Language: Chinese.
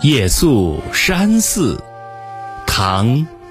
夜宿山寺，唐·